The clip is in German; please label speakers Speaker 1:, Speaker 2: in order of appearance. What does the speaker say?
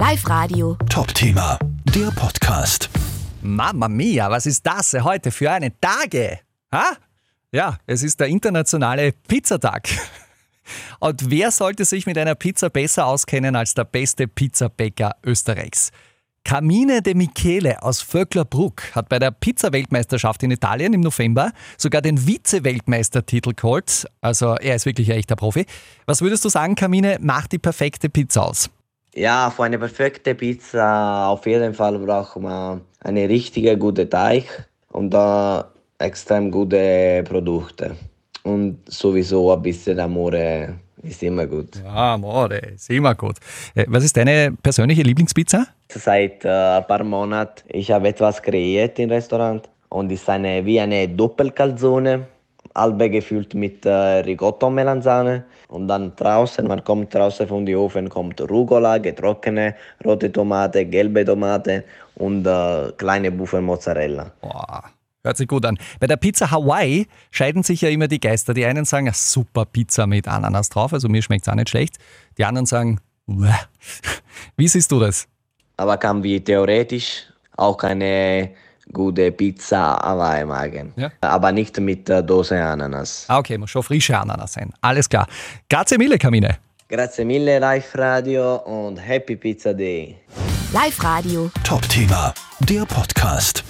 Speaker 1: Live Radio.
Speaker 2: Top-Thema, der Podcast.
Speaker 3: Mamma mia, was ist das heute für eine Tage? Ha? Ja, es ist der internationale Pizzatag. Und wer sollte sich mit einer Pizza besser auskennen als der beste Pizzabäcker Österreichs? Camine de Michele aus Vöcklerbruck hat bei der Pizza-Weltmeisterschaft in Italien im November sogar den Vize-Weltmeistertitel geholt. Also er ist wirklich ein echter Profi. Was würdest du sagen, Camine, macht die perfekte Pizza aus?
Speaker 4: Ja, für eine perfekte Pizza auf jeden Fall braucht man eine richtige gute Teig und da extrem gute Produkte. Und sowieso ein bisschen Amore ist immer gut.
Speaker 3: Ja, Amore, ist immer gut. Äh, Was ist deine persönliche Lieblingspizza?
Speaker 4: Seit äh, ein paar Monaten ich habe etwas kreiert im Restaurant und ist eine wie eine Doppelcalzone, halbe gefüllt mit äh, Ricotta und Melanzane und dann draußen, man kommt draußen von die Ofen, kommt Rucola, getrocknete rote Tomate, gelbe Tomate und äh, kleine Buffel Mozzarella.
Speaker 3: Boah, hört sich gut an. Bei der Pizza Hawaii scheiden sich ja immer die Geister. Die einen sagen, super Pizza mit Ananas drauf, also mir schmeckt es auch nicht schlecht. Die anderen sagen, Uah. wie siehst du das?
Speaker 4: Aber kann wie theoretisch auch eine gute Pizza Hawaii machen.
Speaker 3: Ja.
Speaker 4: Aber nicht mit äh, Dose Ananas.
Speaker 3: Ah, okay, muss schon frische Ananas sein. Alles klar. Grazie mille, Camine.
Speaker 4: Grazie mille Live Radio und Happy Pizza Day.
Speaker 1: Live Radio.
Speaker 2: Top-Thema, der Podcast.